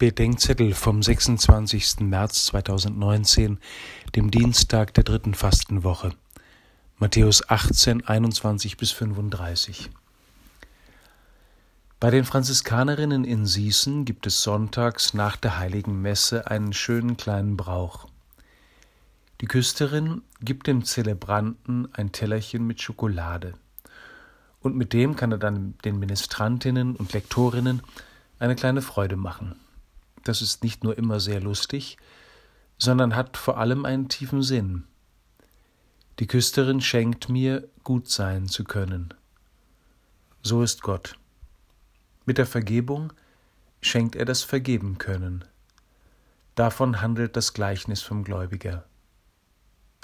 Bedenkzettel vom 26. März 2019, dem Dienstag der dritten Fastenwoche. Matthäus 18, 21 bis 35. Bei den Franziskanerinnen in Sießen gibt es sonntags nach der heiligen Messe einen schönen kleinen Brauch. Die Küsterin gibt dem Zelebranten ein Tellerchen mit Schokolade. Und mit dem kann er dann den Ministrantinnen und Lektorinnen eine kleine Freude machen. Das ist nicht nur immer sehr lustig, sondern hat vor allem einen tiefen Sinn. Die Küsterin schenkt mir, gut sein zu können. So ist Gott. Mit der Vergebung schenkt er das Vergeben können. Davon handelt das Gleichnis vom Gläubiger.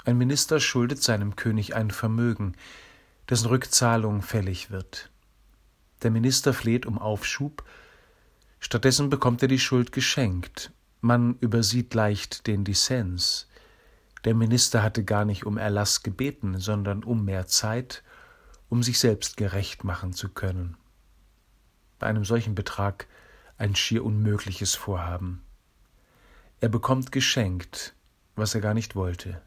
Ein Minister schuldet seinem König ein Vermögen, dessen Rückzahlung fällig wird. Der Minister fleht um Aufschub, Stattdessen bekommt er die Schuld geschenkt. Man übersieht leicht den Dissens. Der Minister hatte gar nicht um Erlass gebeten, sondern um mehr Zeit, um sich selbst gerecht machen zu können. Bei einem solchen Betrag ein schier unmögliches Vorhaben. Er bekommt geschenkt, was er gar nicht wollte.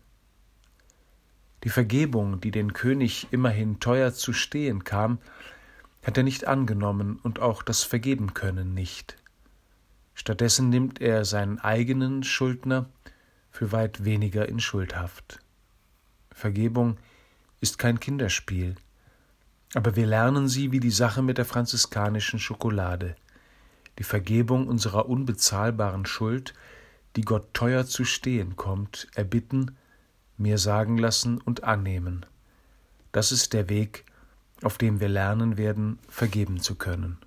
Die Vergebung, die den König immerhin teuer zu stehen kam, hat er nicht angenommen und auch das Vergeben können nicht. Stattdessen nimmt er seinen eigenen Schuldner für weit weniger in Schuldhaft. Vergebung ist kein Kinderspiel, aber wir lernen sie wie die Sache mit der franziskanischen Schokolade, die Vergebung unserer unbezahlbaren Schuld, die Gott teuer zu stehen kommt, erbitten, mir sagen lassen und annehmen. Das ist der Weg, auf dem wir lernen werden, vergeben zu können.